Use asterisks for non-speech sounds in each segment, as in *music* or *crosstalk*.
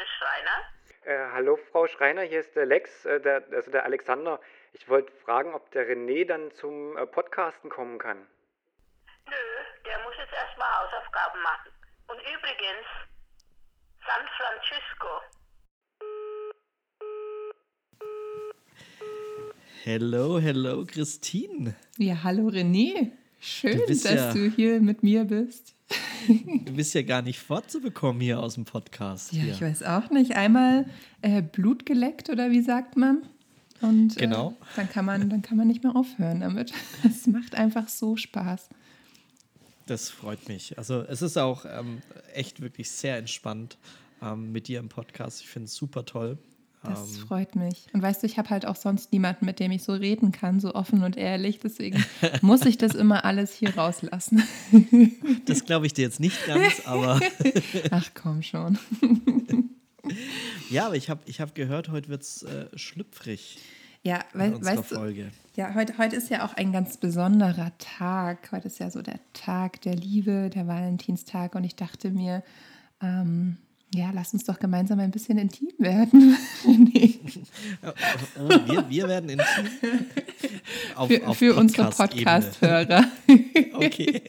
bitte, Schreiner? Äh, hallo, Frau Schreiner, hier ist der Lex, äh, der, also der Alexander. Ich wollte fragen, ob der René dann zum äh, Podcasten kommen kann. Nö, der muss jetzt erstmal Hausaufgaben machen. Und übrigens, San Francisco. Hello, hello, Christine. Ja, hallo René. Schön, Du dass ja- du hier mit mir bist. *laughs* Du bist ja gar nicht fortzubekommen hier aus dem Podcast. Ja, hier. ich weiß auch nicht. Einmal äh, Blut geleckt oder wie sagt man? Und Genau. äh, dann, kann man, dann kann man nicht mehr aufhören damit. *laughs* Es macht einfach so Spaß. Das freut mich. Also es ist auch ähm, echt wirklich sehr entspannt ähm, mit dir im Podcast. Ich finde es super toll. Das Ähm, freut mich. Und weißt du, ich habe halt auch sonst niemanden, mit dem ich so reden kann, so offen und ehrlich. Deswegen *laughs* muss ich das immer alles hier rauslassen. *laughs* das glaube ich dir jetzt nicht ganz, aber *laughs* Ach komm schon. ja, aber ich habe ich hab gehört, heute wird es äh, schlüpfrig Ja, in wei unserer weißt du, Folge. Ja, heute, heute ist ja auch ein ganz besonderer Tag. Heute ist ja so der Tag der Liebe, der Valentinstag. Und ich dachte mir, ähm, ja, lass uns doch gemeinsam ein bisschen intim werden. *laughs* nee, Oh, wir, wir werden intim. Auf, für auf für unsere. Podcast-Hörer. *laughs* Okay.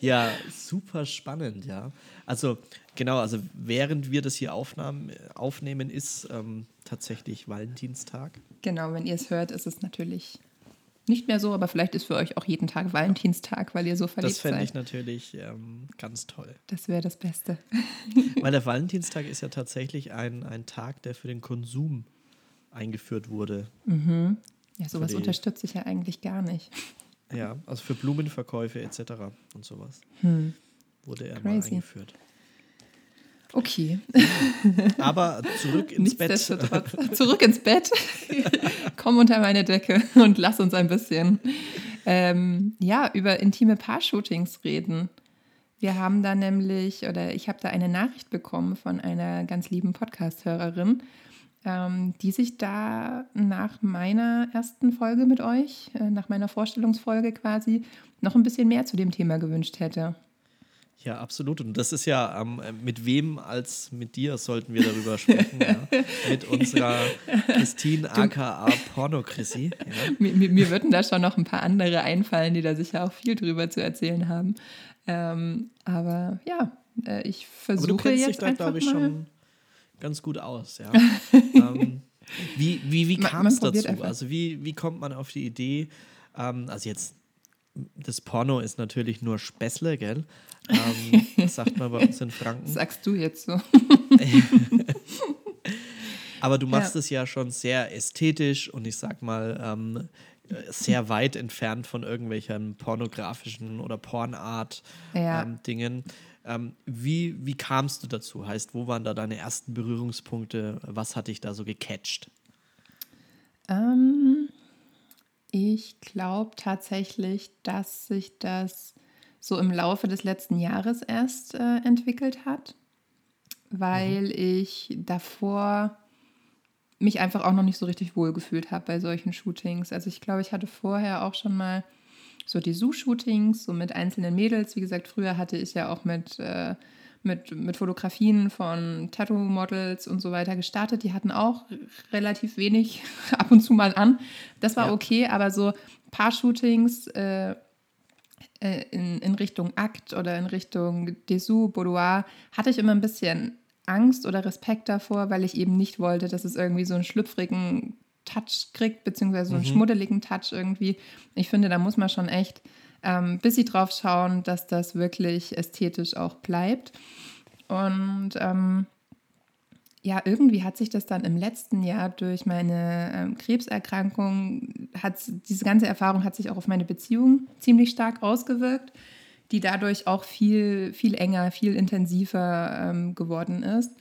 Ja, super spannend, ja. Also, genau, also während wir das hier aufnahmen, aufnehmen, ist ähm, tatsächlich Valentinstag. genau, wenn ihr es hört, ist es natürlich nicht mehr so, aber vielleicht ist für euch auch jeden Tag Valentinstag, weil ihr so verliebt Das fände seid. ich natürlich ähm, ganz toll. Das wäre das Beste. *laughs* Weil der Valentinstag ist ja tatsächlich ein, ein Tag, der für den Konsum eingeführt wurde. Ja, sowas unterstütze ich ja eigentlich gar nicht. Ja, also für Blumenverkäufe etc. und sowas wurde er mal Hm. Crazy. eingeführt. Okay, *laughs* Aber zurück ins Bett. Zurück ins Bett. *laughs* Komm unter meine Decke und lass uns ein bisschen ähm, ja, über intime Paar-Shootings reden. Wir haben da nämlich, oder ich habe da eine Nachricht bekommen von einer ganz lieben Podcast-Hörerin, ähm, die sich da nach meiner ersten Folge mit euch, äh, nach meiner Vorstellungsfolge quasi, noch ein bisschen mehr zu dem Thema gewünscht hätte. Ja, absolut. Und das ist ja, ähm, mit wem als mit dir sollten wir darüber sprechen. ja? *laughs* Mit unserer Christine aka Porno-Chrissy. Ja? *laughs* Mir, mir, mir würden da schon noch ein paar andere einfallen, die da sicher auch viel drüber zu erzählen haben. Ähm, aber ja, äh, ich Aber versuche du kennst dich da, glaube ich, mal. schon ganz gut aus. Ja? *laughs* ähm, wie wie, wie kam es dazu? einfach. Also wie, wie kommt man auf die Idee, ähm, also jetzt, das Porno ist natürlich nur Späßle, gell? Ähm, *laughs* das sagt man bei uns in Franken. Sagst du jetzt so? *laughs* Aber du machst Ja. es ja schon sehr ästhetisch und ich sag mal ähm, äh, sehr weit entfernt von irgendwelchen pornografischen oder Pornart Ja. ähm, Dingen. Ähm, wie wie kamst du dazu? Heißt, wo waren da deine ersten Berührungspunkte? Was hat dich da so gecatcht? Ähm, ich glaube tatsächlich, dass sich das so im Laufe des letzten Jahres erst äh, entwickelt hat, weil ich davor mich einfach auch noch nicht so richtig wohl gefühlt habe bei solchen Shootings. Also ich glaube, ich hatte vorher auch schon mal so die Zoo-Shootings, so mit einzelnen Mädels. Wie gesagt, früher hatte ich ja auch mit, äh, mit, mit Fotografien von Tattoo-Models und so weiter gestartet. Die hatten auch relativ wenig *laughs* ab und zu mal an. Das war Ja. okay, aber so Paar-Shootings äh, äh, in, in Richtung Akt oder in Richtung Dessous, Boudoir, hatte ich immer ein bisschen Angst oder Respekt davor, weil ich eben nicht wollte, dass es irgendwie so einen schlüpfrigen Touch kriegt, beziehungsweise so einen schmuddeligen Touch irgendwie. Ich finde, da muss man schon echt ähm, ein bisschen drauf schauen, dass das wirklich ästhetisch auch bleibt. Und ähm, ja, irgendwie hat sich das dann im letzten Jahr durch meine ähm, Krebserkrankung, hat, diese ganze Erfahrung hat sich auch auf meine Beziehung ziemlich stark ausgewirkt, die dadurch auch viel, viel enger, viel intensiver ähm, geworden ist.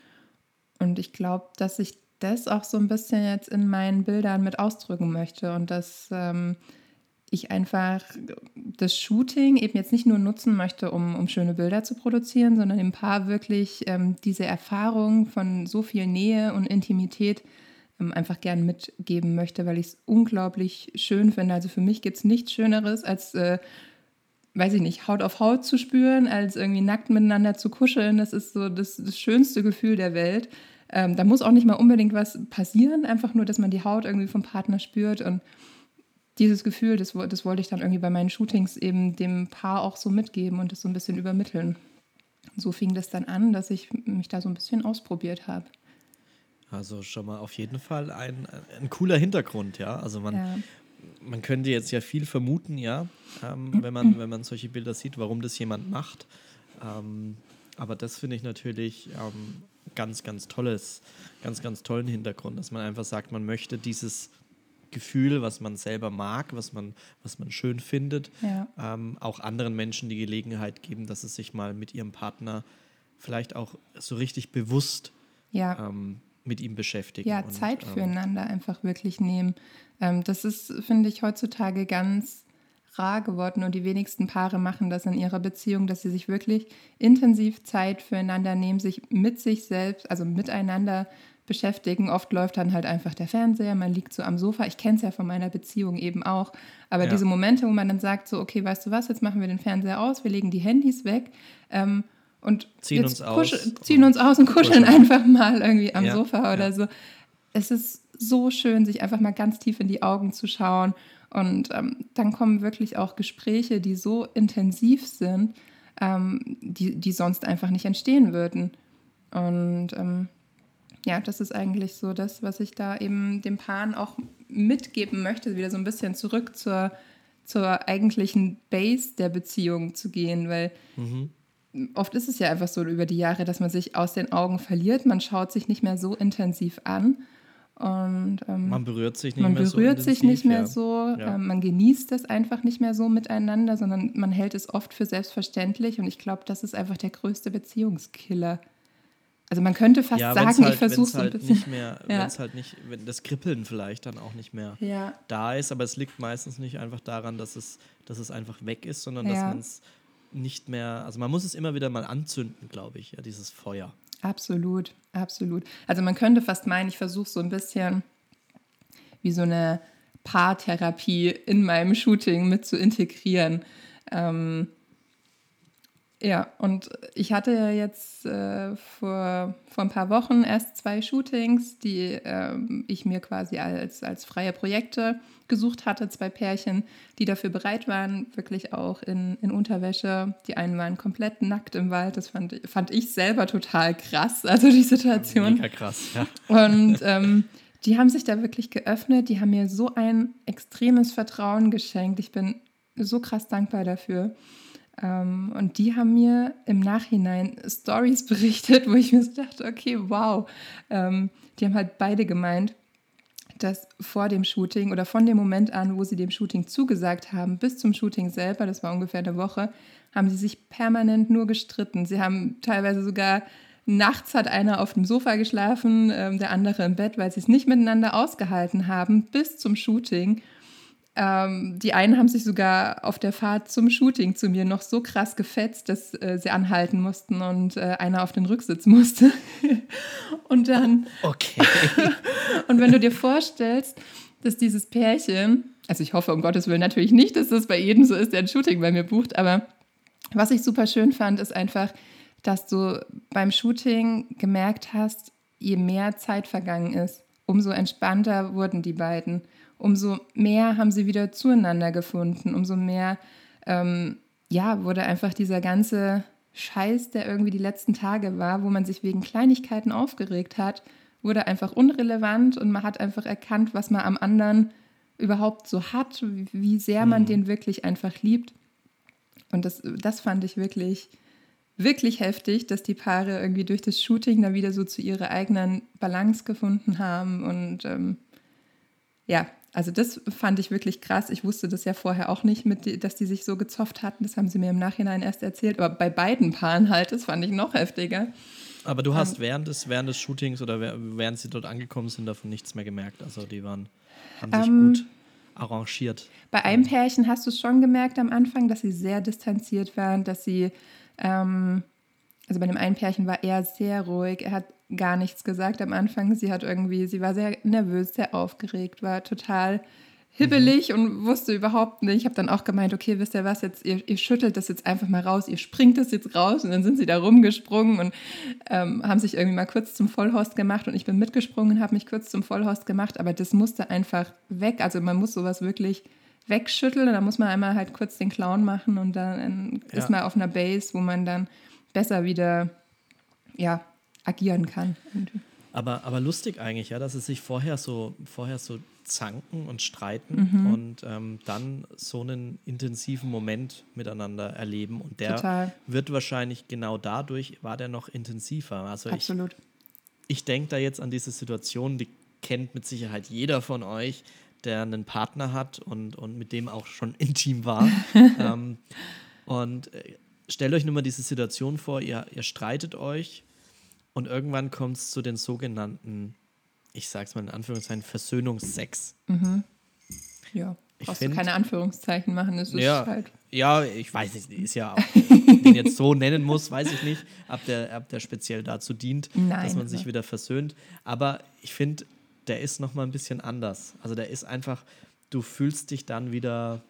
Und ich glaube, dass ich das auch so ein bisschen jetzt in meinen Bildern mit ausdrücken möchte und dass ähm, ich einfach das Shooting eben jetzt nicht nur nutzen möchte, um, um schöne Bilder zu produzieren, sondern dem Paar wirklich ähm, diese Erfahrung von so viel Nähe und Intimität ähm, einfach gern mitgeben möchte, weil ich es unglaublich schön finde. Also für mich gibt es nichts Schöneres, als äh, weiß ich nicht, Haut auf Haut zu spüren, als irgendwie nackt miteinander zu kuscheln. Das ist so das, das schönste Gefühl der Welt. Ähm, da muss auch nicht mal unbedingt was passieren, einfach nur, dass man die Haut irgendwie vom Partner spürt. Und dieses Gefühl, das, das wollte ich dann irgendwie bei meinen Shootings eben dem Paar auch so mitgeben und das so ein bisschen übermitteln. So fing das dann an, dass ich mich da so ein bisschen ausprobiert habe. Also schon mal auf jeden Fall ein, ein cooler Hintergrund, ja. Also man, ja. man könnte jetzt ja viel vermuten, ja, ähm, *clears throat* wenn, man, wenn man solche Bilder sieht, warum das jemand macht. Ähm, aber das finde ich natürlich ähm, ganz, ganz tolles, ganz, ganz tollen Hintergrund, dass man einfach sagt, man möchte dieses Gefühl, was man selber mag, was man, was man schön findet, ja. ähm, auch anderen Menschen die Gelegenheit geben, dass sie sich mal mit ihrem Partner vielleicht auch so richtig bewusst ja. ähm, mit ihm beschäftigen. Ja, und, Zeit ähm, füreinander einfach wirklich nehmen. Ähm, das ist, finde ich, heutzutage ganz rar geworden und die wenigsten Paare machen das in ihrer Beziehung, dass sie sich wirklich intensiv Zeit füreinander nehmen, sich mit sich selbst, also miteinander beschäftigen. Oft läuft dann halt einfach der Fernseher, man liegt so am Sofa. Ich kenne es ja von meiner Beziehung eben auch. Aber ja. diese Momente, wo man dann sagt, so, okay, weißt du was, jetzt machen wir den Fernseher aus, wir legen die Handys weg ähm, und ziehen uns, aus, ziehen uns aus und kuscheln einfach mal irgendwie am ja. Sofa oder ja. so. Es ist so schön, sich einfach mal ganz tief in die Augen zu schauen. Und ähm, dann kommen wirklich auch Gespräche, die so intensiv sind, ähm, die, die sonst einfach nicht entstehen würden. Und ähm, ja, das ist eigentlich so das, was ich da eben dem Paaren auch mitgeben möchte, wieder so ein bisschen zurück zur, zur eigentlichen Base der Beziehung zu gehen, weil mhm. oft ist es ja einfach so über die Jahre, dass man sich aus den Augen verliert, man schaut sich nicht mehr so intensiv an. Und, ähm, man berührt sich nicht man mehr so. Man berührt sich nicht mehr ja. so. Ja. Ähm, man genießt es einfach nicht mehr so miteinander, sondern man hält es oft für selbstverständlich. Und ich glaube, das ist einfach der größte Beziehungskiller. Also man könnte fast ja, sagen, halt, ich versuche es halt ein bisschen. Nicht mehr, *laughs* ja. Wenn es halt nicht, wenn das Kribbeln vielleicht dann auch nicht mehr ja. da ist, aber es liegt meistens nicht einfach daran, dass es, dass es einfach weg ist, sondern dass man es nicht mehr, also man muss es immer wieder mal anzünden, glaube ich, ja, dieses Feuer. Absolut, absolut. Also man könnte fast meinen, ich versuche so ein bisschen wie so eine Paartherapie in meinem Shooting mit zu integrieren. Ähm, ja, und ich hatte ja jetzt äh, vor, vor ein paar Wochen erst zwei Shootings, die äh, ich mir quasi als, als freie Projekte gesucht hatte, zwei Pärchen, die dafür bereit waren, wirklich auch in, in Unterwäsche. Die einen waren komplett nackt im Wald, das fand, fand ich selber total krass, also die Situation. Mega krass, ja. Und ähm, die haben sich da wirklich geöffnet, die haben mir so ein extremes Vertrauen geschenkt. Ich bin so krass dankbar dafür. Ähm, und die haben mir im Nachhinein Stories *laughs* berichtet, wo ich mir so dachte, okay, wow. Ähm, die haben halt beide gemeint, dass vor dem Shooting oder von dem Moment an, wo sie dem Shooting zugesagt haben, bis zum Shooting selber, das war ungefähr eine Woche, haben sie sich permanent nur gestritten. Sie haben teilweise sogar nachts hat einer auf dem Sofa geschlafen, ähm, der andere im Bett, weil sie es nicht miteinander ausgehalten haben bis zum Shooting. Ähm, die einen haben sich sogar auf der Fahrt zum Shooting zu mir noch so krass gefetzt, dass äh, sie anhalten mussten und äh, einer auf den Rücksitz musste. *laughs* und dann. Okay. *laughs* und wenn du dir vorstellst, dass dieses Pärchen, also ich hoffe um Gottes Willen natürlich nicht, dass das bei jedem so ist, der ein Shooting bei mir bucht, aber was ich super schön fand, ist einfach, dass du beim Shooting gemerkt hast, je mehr Zeit vergangen ist, umso entspannter wurden die beiden umso mehr haben sie wieder zueinander gefunden, umso mehr ähm, ja, wurde einfach dieser ganze Scheiß, der irgendwie die letzten Tage war, wo man sich wegen Kleinigkeiten aufgeregt hat, wurde einfach unrelevant und man hat einfach erkannt, was man am anderen überhaupt so hat, wie sehr man mhm. den wirklich einfach liebt. Und das, das fand ich wirklich, wirklich heftig, dass die Paare irgendwie durch das Shooting dann wieder so zu ihrer eigenen Balance gefunden haben. Und ähm, ja, also das fand ich wirklich krass. Ich wusste das ja vorher auch nicht, mit, dass die sich so gezofft hatten. Das haben sie mir im Nachhinein erst erzählt. Aber bei beiden Paaren halt, das fand ich noch heftiger. Aber du hast ähm, während, des, während des Shootings oder während sie dort angekommen sind, davon nichts mehr gemerkt. Also die waren, haben sich ähm, gut arrangiert. Bei einem Pärchen hast du es schon gemerkt am Anfang, dass sie sehr distanziert waren, dass sie, ähm, also bei dem einen Pärchen war er sehr ruhig. Er hat gar nichts gesagt am Anfang. Sie hat irgendwie, sie war sehr nervös, sehr aufgeregt, war total hibbelig mhm. und wusste überhaupt nicht. Ich habe dann auch gemeint, okay, wisst ihr was, jetzt, ihr, ihr, schüttelt das jetzt einfach mal raus, ihr springt das jetzt raus und dann sind sie da rumgesprungen und ähm, haben sich irgendwie mal kurz zum Vollhorst gemacht und ich bin mitgesprungen habe mich kurz zum Vollhorst gemacht, aber das musste einfach weg. Also man muss sowas wirklich wegschütteln und dann muss man einmal halt kurz den Clown machen und dann ja. ist man auf einer Base, wo man dann besser wieder ja, agieren kann. Aber, aber lustig eigentlich, ja, dass sie sich vorher so, vorher so zanken und streiten mhm. und ähm, dann so einen intensiven Moment miteinander erleben. Und der Total. wird wahrscheinlich genau dadurch, war der noch intensiver. Also Absolut. Ich, ich denke da jetzt an diese Situation, die kennt mit Sicherheit jeder von euch, der einen Partner hat und, und mit dem auch schon *laughs* intim war. *laughs* ähm, und äh, stellt euch nur mal diese Situation vor, ihr, ihr streitet euch und irgendwann kommt es zu den sogenannten ich sag's mal in Anführungszeichen, Versöhnungsex. Mhm. Ja, ich brauchst find, du keine Anführungszeichen machen, das ist ja, halt. Ja, ich weiß nicht, ist ja auch, *laughs* den jetzt so nennen muss, weiß ich nicht, ob der, ob der speziell dazu dient, Nein, dass man sich wieder versöhnt. Aber ich finde, der ist nochmal ein bisschen anders. Also der ist einfach, du fühlst dich dann wieder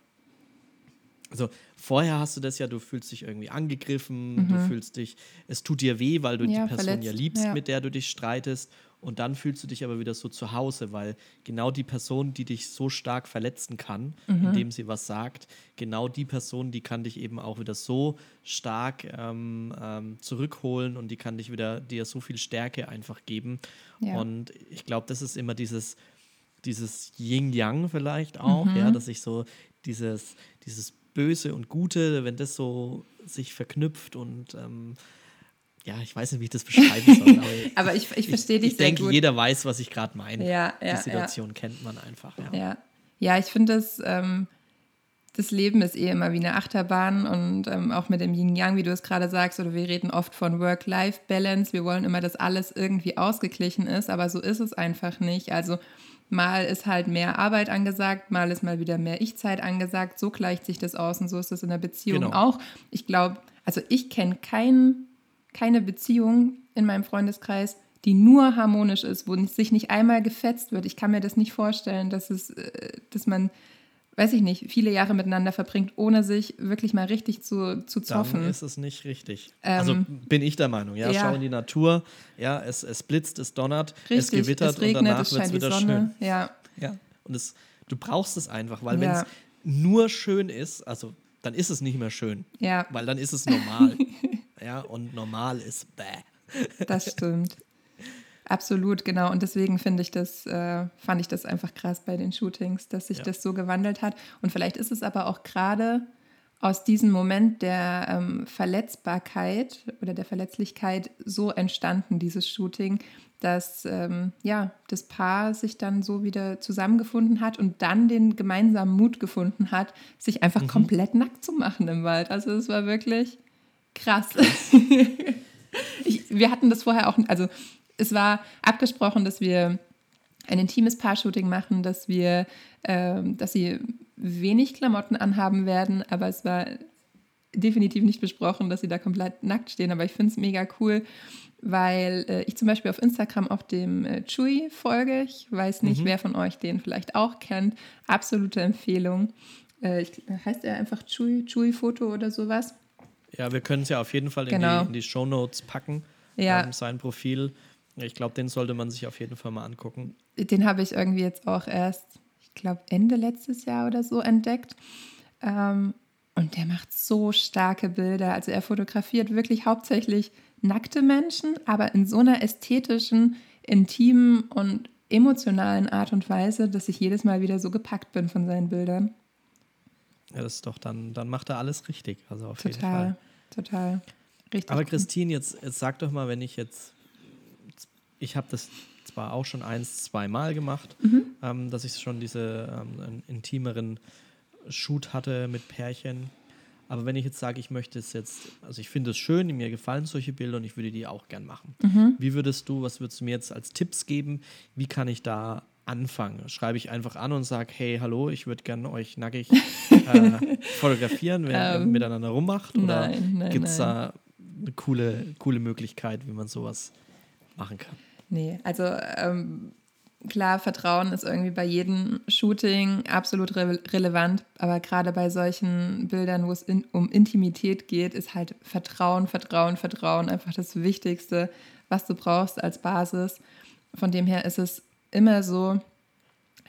also vorher hast du das ja, du fühlst dich irgendwie angegriffen, mhm. du fühlst dich, es tut dir weh, weil du ja, die Person verletzt. ja liebst, ja. mit der du dich streitest. Und dann fühlst du dich aber wieder so zu Hause, weil genau die Person, die dich so stark verletzen kann, mhm. indem sie was sagt, genau die Person, die kann dich eben auch wieder so stark ähm, ähm, zurückholen und die kann dich wieder dir so viel Stärke einfach geben. Ja. Und ich glaube, das ist immer dieses, dieses Yin-Yang vielleicht auch, mhm. ja, dass ich so dieses, dieses Böse und Gute, wenn das so sich verknüpft und ähm, ja, ich weiß nicht, wie ich das beschreiben soll. Aber, *laughs* aber ich, ich verstehe dich ich, ich denke, gut. jeder weiß, was ich gerade meine. Ja, ja, Die Situation ja. kennt man einfach. Ja, ja. ich finde, das, ähm, das Leben ist eh immer wie eine Achterbahn und ähm, auch mit dem Yin-Yang, wie du es gerade sagst, oder wir reden oft von Work-Life-Balance. Wir wollen immer, dass alles irgendwie ausgeglichen ist, aber so ist es einfach nicht. Also mal ist halt mehr Arbeit angesagt, mal ist mal wieder mehr Ich-Zeit angesagt. So gleicht sich das aus und so ist das in der Beziehung genau. auch. Ich glaube, also ich kenne keinen keine Beziehung in meinem Freundeskreis, die nur harmonisch ist, wo sich nicht einmal gefetzt wird. Ich kann mir das nicht vorstellen, dass es, äh, dass man, weiß ich nicht, viele Jahre miteinander verbringt, ohne sich wirklich mal richtig zu, zu zoffen. Dann ist es nicht richtig. Ähm, also bin ich der Meinung, ja, ja, schau in die Natur, ja, es, es blitzt, es donnert, richtig, es gewittert es regnet, und danach wird es wieder schön. Ja. ja. Und es, du brauchst es einfach, weil ja. wenn es nur schön ist, also dann ist es nicht mehr schön. Ja. Weil dann ist es normal. *laughs* ja, und normal ist bäh. Das stimmt. Absolut, genau. Und deswegen finde ich das, äh, fand ich das einfach krass bei den Shootings, dass sich ja. das so gewandelt hat. Und vielleicht ist es aber auch gerade aus diesem Moment der ähm, Verletzbarkeit oder der Verletzlichkeit so entstanden, dieses Shooting, dass ähm, ja, das Paar sich dann so wieder zusammengefunden hat und dann den gemeinsamen Mut gefunden hat, sich einfach mhm. komplett nackt zu machen im Wald. Also es war wirklich krass. *laughs* ich, wir hatten das vorher auch, also es war abgesprochen, dass wir ein intimes Paar-Shooting machen, dass wir, ähm, dass sie wenig Klamotten anhaben werden, aber es war definitiv nicht besprochen, dass sie da komplett nackt stehen. Aber ich finde es mega cool, weil äh, ich zum Beispiel auf Instagram auf dem äh, Chewy folge. Ich weiß nicht, mhm. wer von euch den vielleicht auch kennt. Absolute Empfehlung. Äh, ich, heißt er einfach Chewy, Chewy Foto oder sowas? Ja, wir können es ja auf jeden Fall in genau. die, in die Show Notes packen. Ja. Ähm, sein Profil. Ich glaube, den sollte man sich auf jeden Fall mal angucken. Den habe ich irgendwie jetzt auch erst, ich glaube, Ende letztes Jahr oder so entdeckt. Ähm, und der macht so starke Bilder. Also er fotografiert wirklich hauptsächlich nackte Menschen, aber in so einer ästhetischen, intimen und emotionalen Art und Weise, dass ich jedes Mal wieder so gepackt bin von seinen Bildern. Ja, das ist doch, dann, dann macht er alles richtig. Also auf total, jeden Fall. Total, Richtig. Aber Christine, jetzt, jetzt sag doch mal, wenn ich jetzt, ich habe das zwar auch schon eins, zweimal gemacht, mhm. ähm, dass ich schon diese ähm, intimeren Shoot hatte mit Pärchen. Aber wenn ich jetzt sage, ich möchte es jetzt, also ich finde es schön, mir gefallen solche Bilder und ich würde die auch gern machen. Mhm. Wie würdest du, was würdest du mir jetzt als Tipps geben? Wie kann ich da anfangen? Schreibe ich einfach an und sage, hey, hallo, ich würde gerne euch nackig *laughs* äh, fotografieren, wenn ihr ähm, miteinander rummacht? Oder gibt es da eine coole, coole Möglichkeit, wie man sowas machen kann? Nee, also ähm, klar, Vertrauen ist irgendwie bei jedem Shooting absolut re relevant, aber gerade bei solchen Bildern, wo es in, um Intimität geht, ist halt Vertrauen, Vertrauen, Vertrauen einfach das Wichtigste, was du brauchst als Basis. Von dem her ist es immer so,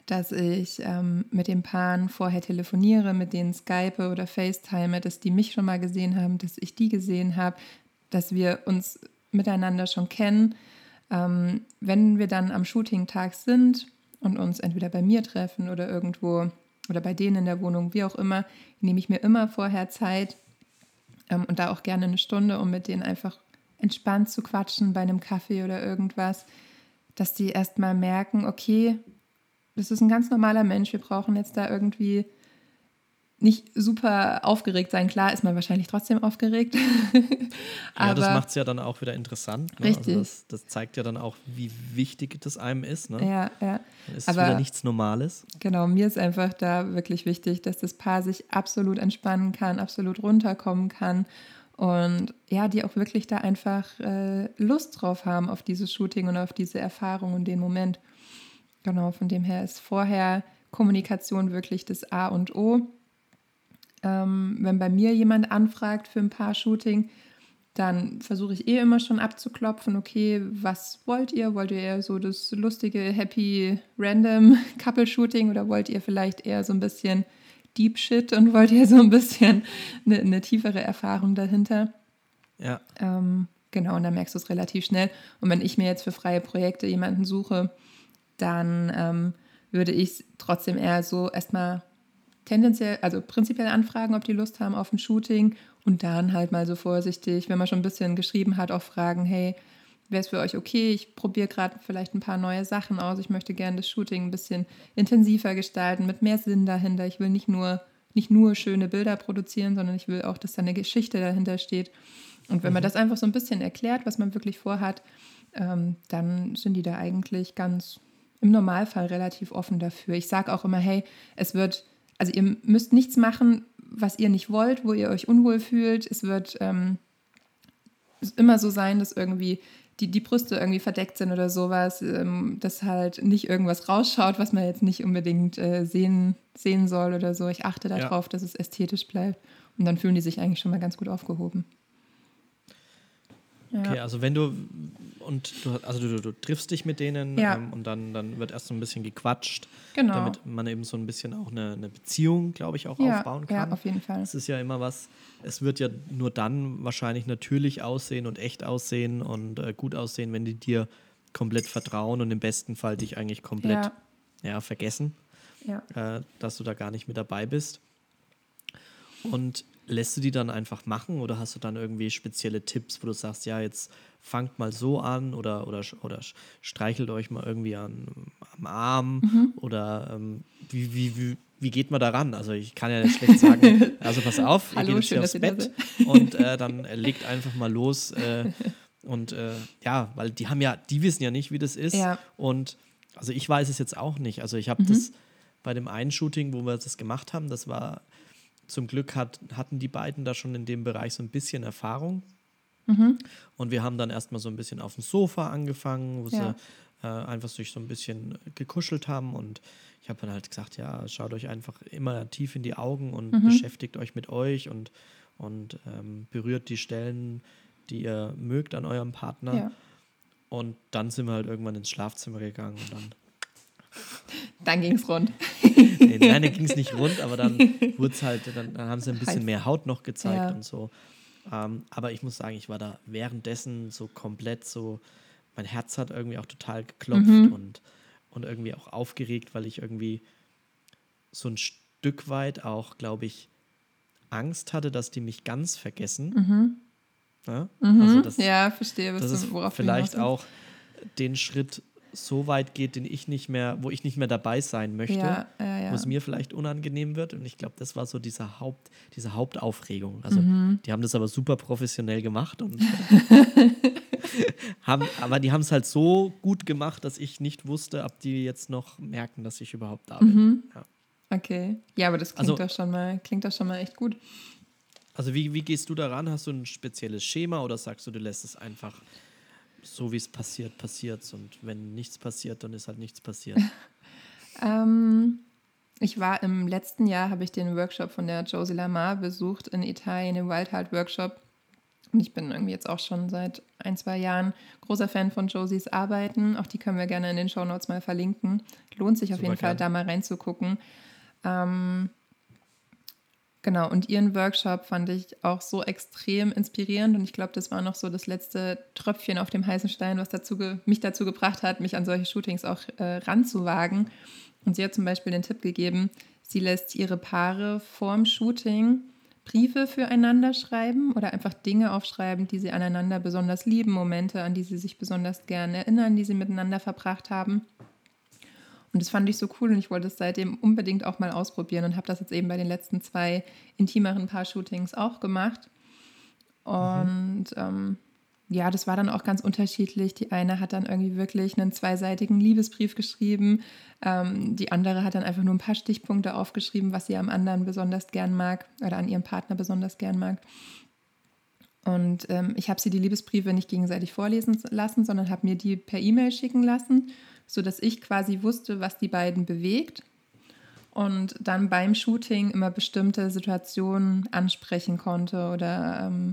dass ich ähm, mit den Paaren vorher telefoniere, mit denen Skype oder FaceTime, dass die mich schon mal gesehen haben, dass ich die gesehen habe, dass wir uns miteinander schon kennen. Ähm, wenn wir dann am Shooting-Tag sind und uns entweder bei mir treffen oder irgendwo oder bei denen in der Wohnung, wie auch immer, nehme ich mir immer vorher Zeit ähm, und da auch gerne eine Stunde, um mit denen einfach entspannt zu quatschen bei einem Kaffee oder irgendwas, dass die erstmal merken, okay, das ist ein ganz normaler Mensch. Wir brauchen jetzt da irgendwie nicht super aufgeregt sein. Klar ist man wahrscheinlich trotzdem aufgeregt. *laughs* ja, das macht es ja dann auch wieder interessant. Ne? Richtig. Also das, das, zeigt ja dann auch, wie wichtig das einem ist. Ne? Ja, ja. Ist Aber, wieder nichts Normales. Genau, mir ist einfach da wirklich wichtig, dass das Paar sich absolut entspannen kann, absolut runterkommen kann. Und ja, die auch wirklich da einfach äh, Lust drauf haben auf dieses Shooting und auf diese Erfahrung und den Moment. Genau, von dem her ist vorher Kommunikation wirklich das A und O. Ähm, wenn bei mir jemand anfragt für ein Paar-Shooting, dann versuche ich eh immer schon abzuklopfen, okay, was wollt ihr? Wollt ihr eher so das lustige, happy, random *laughs* Couple-Shooting oder wollt ihr vielleicht eher so ein bisschen Deep Shit und *laughs* wollt ihr so ein bisschen eine, eine tiefere Erfahrung dahinter? Ja. Ähm, genau, und dann merkst du es relativ schnell. Und wenn ich mir jetzt für freie Projekte jemanden suche, dann ähm, würde ich trotzdem eher so erstmal tendenziell, also prinzipiell anfragen, ob die Lust haben auf ein Shooting und dann halt mal so vorsichtig, wenn man schon ein bisschen geschrieben hat, auch fragen, hey, wäre es für euch okay? Ich probiere gerade vielleicht ein paar neue Sachen aus. Ich möchte gerne das Shooting ein bisschen intensiver gestalten, mit mehr Sinn dahinter. Ich will nicht nur, nicht nur schöne Bilder produzieren, sondern ich will auch, dass da eine Geschichte dahinter steht. Und wenn man mhm. das einfach so ein bisschen erklärt, was man wirklich vorhat, ähm, dann sind die da eigentlich ganz im Normalfall relativ offen dafür. Ich sage auch immer, hey, es wird, also ihr müsst nichts machen, was ihr nicht wollt, wo ihr euch unwohl fühlt. Es wird ähm, immer so sein, dass irgendwie die, die Brüste irgendwie verdeckt sind oder sowas, ähm, dass halt nicht irgendwas rausschaut, was man jetzt nicht unbedingt äh, sehen, sehen soll oder so. Ich achte darauf, ja. dass es ästhetisch bleibt. Und dann fühlen die sich eigentlich schon mal ganz gut aufgehoben. Ja. Okay, also wenn du und du, also du, du triffst dich mit denen ja. ähm, und dann, dann wird erst so ein bisschen gequatscht, genau. damit man eben so ein bisschen auch eine, eine Beziehung, glaube ich, auch ja, aufbauen kann. Ja, auf jeden Fall. Es ist ja immer was, es wird ja nur dann wahrscheinlich natürlich aussehen und echt aussehen und äh, gut aussehen, wenn die dir komplett vertrauen und im besten Fall dich eigentlich komplett ja. ja vergessen, äh, dass du da gar nicht mit dabei bist. Und lässt du die dann einfach machen oder hast du dann irgendwie spezielle Tipps, wo du sagst, ja, jetzt fangt mal so an oder, oder, oder streichelt euch mal irgendwie an, am Arm mhm. oder ähm, wie, wie, wie, wie geht man da ran? Also ich kann ja nicht schlecht sagen, *laughs* also pass auf, Hallo, ihr geht jetzt hier aufs Bett und äh, dann *laughs* legt einfach mal los äh, und äh, ja, weil die haben ja, die wissen ja nicht, wie das ist ja. und also ich weiß es jetzt auch nicht. Also ich habe mhm. das bei dem einen Shooting, wo wir das gemacht haben, das war zum Glück hat, hatten die beiden da schon in dem Bereich so ein bisschen Erfahrung. Mhm. Und wir haben dann erstmal so ein bisschen auf dem Sofa angefangen, wo ja. sie äh, einfach sich so ein bisschen gekuschelt haben. Und ich habe dann halt gesagt, ja, schaut euch einfach immer tief in die Augen und mhm. beschäftigt euch mit euch und, und ähm, berührt die Stellen, die ihr mögt an eurem Partner. Ja. Und dann sind wir halt irgendwann ins Schlafzimmer gegangen und dann dann ging es rund. nee, nein, dann ging es nicht rund, aber dann wurde es halt, dann, dann, haben sie ein bisschen mehr Haut noch gezeigt ja. und so. Ähm, aber ich muss sagen, ich war da währenddessen so komplett so, mein Herz hat irgendwie auch total geklopft mhm. und, und irgendwie auch aufgeregt, weil ich irgendwie so ein Stück weit auch, glaube ich, Angst hatte, dass die mich ganz vergessen. Mhm. Ja, mhm. also das, ja verstehe, was das du, worauf vielleicht auch den Schritt so weit geht, den ich nicht mehr, wo ich nicht mehr dabei sein möchte, ja, ja, ja. wo es mir vielleicht unangenehm wird. Und ich glaube, das war so diese, Haupt, diese Hauptaufregung. Also mhm. die haben das aber super professionell gemacht und *laughs* haben, aber die haben es halt so gut gemacht, dass ich nicht wusste, ob die jetzt noch merken, dass ich überhaupt da bin. Mhm. Okay. Ja, aber das klingt also, doch schon mal, klingt doch schon mal echt gut. Also wie, wie gehst du daran? Hast du ein spezielles Schema oder sagst du, du lässt es einfach so wie es passiert, passiert Und wenn nichts passiert, dann ist halt nichts passiert. *laughs* ähm, ich war im letzten Jahr, habe ich den Workshop von der Josie Lamar besucht in Italien, den Wild Heart Workshop. Und ich bin irgendwie jetzt auch schon seit ein, zwei Jahren großer Fan von Josies Arbeiten. Auch die können wir gerne in den Show Notes mal verlinken. Lohnt sich auf Super jeden Fall, da mal reinzugucken. Ähm, genau, und ihren Workshop fand ich auch so extrem inspirierend. Und ich glaube, das war noch so das letzte Tröpfchen auf dem heißen Stein, was dazu mich dazu gebracht hat, mich an solche Shootings auch äh, ranzuwagen. Und sie hat zum Beispiel den Tipp gegeben, sie lässt ihre Paare vorm Shooting Briefe füreinander schreiben oder einfach Dinge aufschreiben, die sie aneinander besonders lieben, Momente, an die sie sich besonders gern erinnern, die sie miteinander verbracht haben. Und das fand ich so cool und ich wollte es seitdem unbedingt auch mal ausprobieren und habe das jetzt eben bei den letzten zwei intimeren Paar-Shootings auch gemacht. Und mhm. ähm, ja, das war dann auch ganz unterschiedlich. Die eine hat dann irgendwie wirklich einen zweiseitigen Liebesbrief geschrieben. Ähm, die andere hat dann einfach nur ein paar Stichpunkte aufgeschrieben, was sie am anderen besonders gern mag oder an ihrem Partner besonders gern mag. Und ähm, ich habe sie die Liebesbriefe nicht gegenseitig vorlesen lassen, sondern habe mir die per E-Mail schicken lassen, sodass ich quasi wusste, was die beiden bewegt und dann beim Shooting immer bestimmte Situationen ansprechen konnte oder ähm,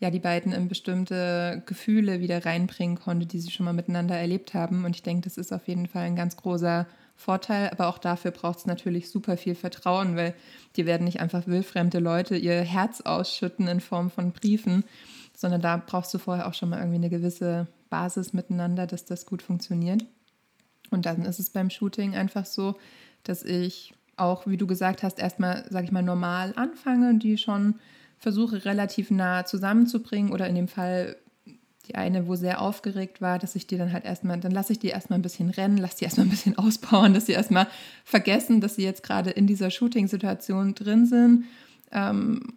ja, die beiden in bestimmte Gefühle wieder reinbringen konnte, die sie schon mal miteinander erlebt haben. Und ich denke, das ist auf jeden Fall ein ganz großer Vorteil. Aber auch dafür braucht es natürlich super viel Vertrauen, weil die werden nicht einfach willfremde Leute ihr Herz ausschütten in Form von Briefen, sondern da brauchst du vorher auch schon mal irgendwie eine gewisse Basis miteinander, dass das gut funktioniert. Und dann ist es beim Shooting einfach so, dass ich auch, wie du gesagt hast, erstmal, sag ich mal, normal anfange, die schon versuche relativ nah zusammenzubringen. Oder in dem Fall die eine, wo sehr aufgeregt war, dass ich die dann halt erstmal, dann lasse ich die erstmal ein bisschen rennen, lasse die erstmal ein bisschen *laughs* ausbauen, dass sie erstmal vergessen, dass sie jetzt gerade in dieser Shooting-Situation drin sind. Ähm,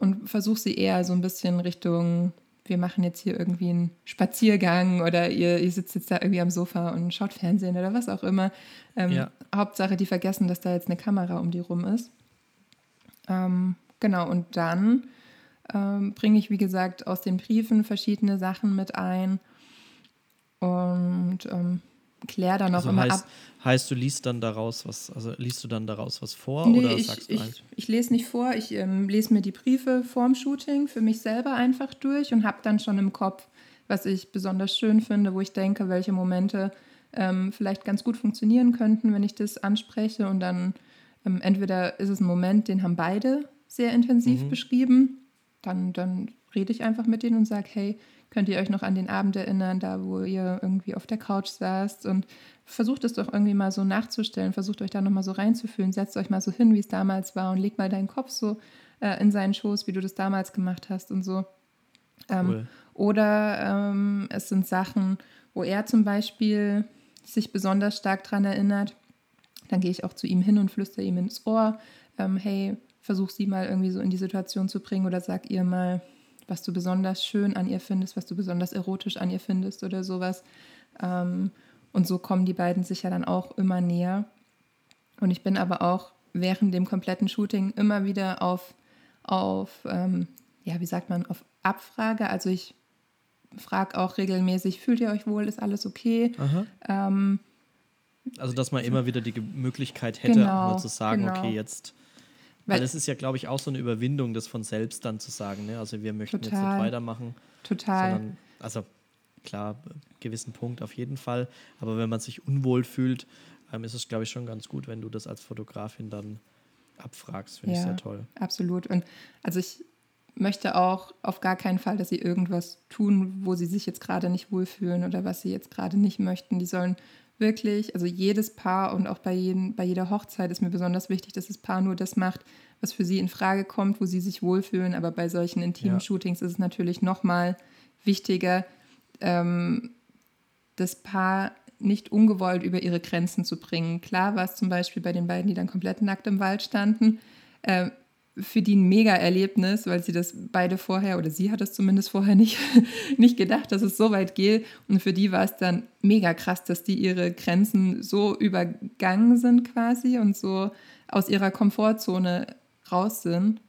und versuche sie eher so ein bisschen Richtung, wir machen jetzt hier irgendwie einen Spaziergang oder ihr, ihr sitzt jetzt da irgendwie am Sofa und schaut Fernsehen oder was auch immer. Ähm, ja. Hauptsache, die vergessen, dass da jetzt eine Kamera um die rum ist. Ähm, Genau, und dann ähm, bringe ich, wie gesagt, aus den Briefen verschiedene Sachen mit ein und ähm, kläre dann auch also immer heißt, ab. Heißt, du liest dann daraus was, also liest du dann daraus was vor nee, oder ich, sagst du ich, ich lese nicht vor, ich ähm, lese mir die Briefe vorm Shooting für mich selber einfach durch und habe dann schon im Kopf, was ich besonders schön finde, wo ich denke, welche Momente ähm, vielleicht ganz gut funktionieren könnten, wenn ich das anspreche und dann ähm, entweder ist es ein Moment, den haben beide sehr intensiv mhm. beschrieben. Dann, dann rede ich einfach mit denen und sage, hey, könnt ihr euch noch an den Abend erinnern, da wo ihr irgendwie auf der Couch saßt und versucht es doch irgendwie mal so nachzustellen, versucht euch da nochmal so reinzufühlen, setzt euch mal so hin, wie es damals war und legt mal deinen Kopf so äh, in seinen Schoß, wie du das damals gemacht hast und so. Ähm, cool. Oder ähm, es sind Sachen, wo er zum Beispiel sich besonders stark daran erinnert. Dann gehe ich auch zu ihm hin und flüstere ihm ins Ohr, ähm, hey, versuch sie mal irgendwie so in die Situation zu bringen oder sag ihr mal, was du besonders schön an ihr findest, was du besonders erotisch an ihr findest oder sowas. Ähm, und so kommen die beiden sich ja dann auch immer näher. Und ich bin aber auch während dem kompletten Shooting immer wieder auf, auf ähm, ja, wie sagt man, auf Abfrage. Also ich frage auch regelmäßig, fühlt ihr euch wohl, ist alles okay? Ähm, also dass man immer wieder die Möglichkeit hätte, genau, zu sagen, genau. okay, jetzt weil es ist ja, glaube ich, auch so eine Überwindung, das von selbst dann zu sagen. Ne? Also wir möchten total, jetzt nicht weitermachen. Total. Sondern, also klar, gewissen Punkt auf jeden Fall. Aber wenn man sich unwohl fühlt, ähm, ist es, glaube ich, schon ganz gut, wenn du das als Fotografin dann abfragst. Finde ja, ich sehr toll. Absolut. Und also ich möchte auch auf gar keinen Fall, dass sie irgendwas tun, wo sie sich jetzt gerade nicht wohlfühlen oder was sie jetzt gerade nicht möchten. Die sollen wirklich, also jedes Paar und auch bei, jeden, bei jeder Hochzeit ist mir besonders wichtig, dass das Paar nur das macht, was für sie in Frage kommt, wo sie sich wohlfühlen. Aber bei solchen intimen ja. Shootings ist es natürlich nochmal wichtiger, ähm, das Paar nicht ungewollt über ihre Grenzen zu bringen. Klar war es zum Beispiel bei den beiden, die dann komplett nackt im Wald standen, äh, für die ein Mega-Erlebnis, weil sie das beide vorher, oder sie hat es zumindest vorher nicht, *laughs* nicht gedacht, dass es so weit geht. Und für die war es dann mega krass, dass die ihre Grenzen so übergangen sind quasi und so aus ihrer Komfortzone raus sind.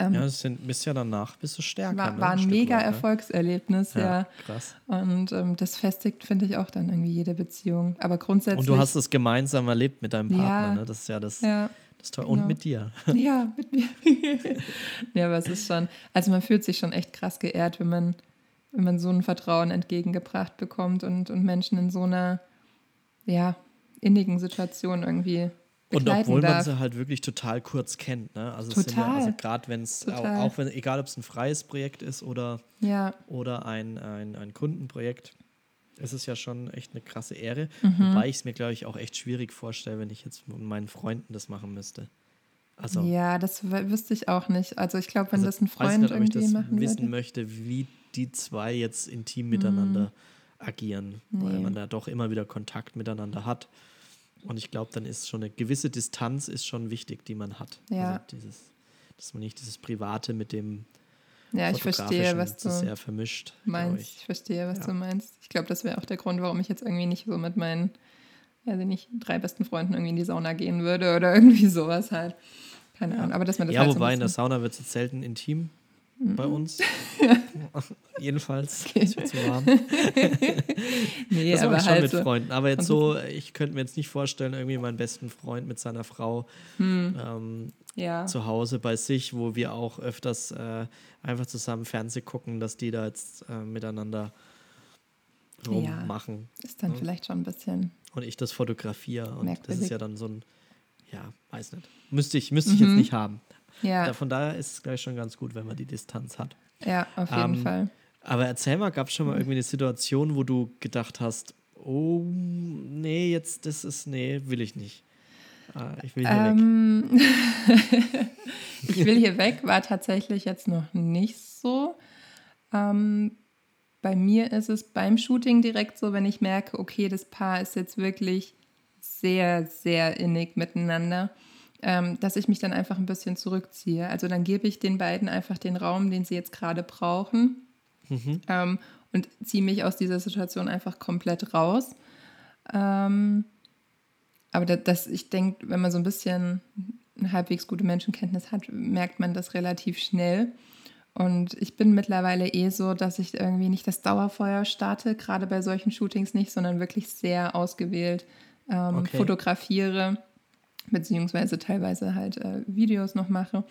Ähm, ja, es sind, bist ja danach bist du stärker. War, ne? war ein, ein mega weit, ne? Erfolgserlebnis, ja. ja. Krass. Und ähm, das festigt, finde ich, auch dann irgendwie jede Beziehung. Aber grundsätzlich. Und du hast es gemeinsam erlebt mit deinem Partner, ja, ne? Das ist ja das. Ja. Das toll. Genau. Und mit dir. *laughs* Ja, mit mir. *laughs* ja, aber es ist schon, also man fühlt sich schon echt krass geehrt, wenn man, wenn man so ein Vertrauen entgegengebracht bekommt und, und Menschen in so einer, ja, innigen Situation irgendwie und obwohl darf. man sie halt wirklich total kurz kennt, ne? Also. Ja, also gerade wenn es, auch, auch, wenn, egal ob es ein freies Projekt ist oder, ja. oder ein, ein, ein Kundenprojekt, ist es ja schon echt eine krasse Ehre. Mhm. Wobei ich es mir, glaube ich, auch echt schwierig vorstelle, wenn ich jetzt mit meinen Freunden das machen müsste. Also, ja, das wüsste ich auch nicht. Also ich glaube, wenn also das ein Freund nicht, irgendwie ich das machen wissen würde. möchte, wie die zwei jetzt intim miteinander mhm. agieren, nee. weil man da doch immer wieder Kontakt miteinander hat. Und ich glaube, dann ist schon eine gewisse Distanz ist schon wichtig, die man hat. Ja. Also dieses, dass man nicht dieses Private mit dem ja, ich verstehe, was du sehr vermischt, meinst. Ich. ich. verstehe, was ja. du meinst. Ich glaube, das wäre auch der Grund, warum ich jetzt irgendwie nicht so mit meinen, ich nicht, drei besten Freunden irgendwie in die Sauna gehen würde oder *laughs* irgendwie sowas halt. Keine. Ahnung. Aber dass man das ja, halt wobei so in der Sauna wird es selten intim. Bei uns. *laughs* Jedenfalls. *laughs* Okay. Es wird zu warm. *laughs* nee, das aber ich schon halt mit Freunden. Aber jetzt so, ich könnte mir jetzt nicht vorstellen, irgendwie meinen besten Freund mit seiner Frau hm. ähm, ja. zu Hause bei sich, wo wir auch öfters äh, einfach zusammen Fernsehen gucken, dass die da jetzt äh, miteinander rummachen. Ja, ist dann ja. vielleicht schon ein bisschen. Und ich das fotografiere. Und merkwürdig. das ist ja dann so ein, ja, weiß nicht. Müsste ich, müsste ich jetzt mhm. nicht haben. Ja. Von daher ist es gleich schon ganz gut, wenn man die Distanz hat. Ja, auf jeden ähm, Fall. Aber erzähl mal, gab es schon mal irgendwie eine Situation, wo du gedacht hast, oh, nee, jetzt, das ist, nee, will ich nicht. Ah, ich will hier ähm, weg. *laughs* ich will hier weg war tatsächlich jetzt noch nicht so. Ähm, bei mir ist es beim Shooting direkt so, wenn ich merke, okay, das Paar ist jetzt wirklich sehr, sehr innig miteinander, ähm, dass ich mich dann einfach ein bisschen zurückziehe. Also dann gebe ich den beiden einfach den Raum, den sie jetzt gerade brauchen mhm. ähm, und ziehe mich aus dieser Situation einfach komplett raus. Ähm, aber das, das ich denke, wenn man so ein bisschen eine halbwegs gute Menschenkenntnis hat, merkt man das relativ schnell. Und ich bin mittlerweile eh so, dass ich irgendwie nicht das Dauerfeuer starte, gerade bei solchen Shootings nicht, sondern wirklich sehr ausgewählt ähm, okay. fotografiere, beziehungsweise teilweise halt äh, Videos noch mache.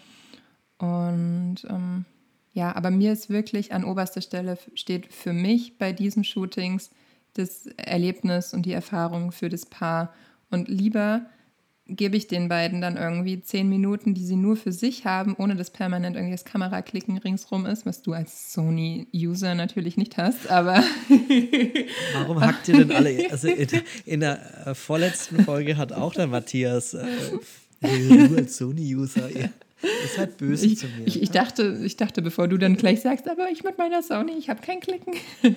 Und ähm, ja, aber mir ist wirklich an oberster Stelle steht für mich bei diesen Shootings das Erlebnis und die Erfahrung für das Paar. Und lieber gebe ich den beiden dann irgendwie zehn Minuten, die sie nur für sich haben, ohne dass permanent irgendwie das Kameraklicken ringsrum ist, was du als Sony-User natürlich nicht hast, aber. *laughs* Warum hackt ihr denn alle? Also in, in der äh, vorletzten Folge hat auch der Matthias, äh, *laughs* *laughs* du als Sony-User, ja. Ist halt böse ich, zu mir. Ich, ich, dachte, ich dachte, bevor du dann gleich sagst, aber ich mit meiner Sony, ich habe kein Klicken. *laughs*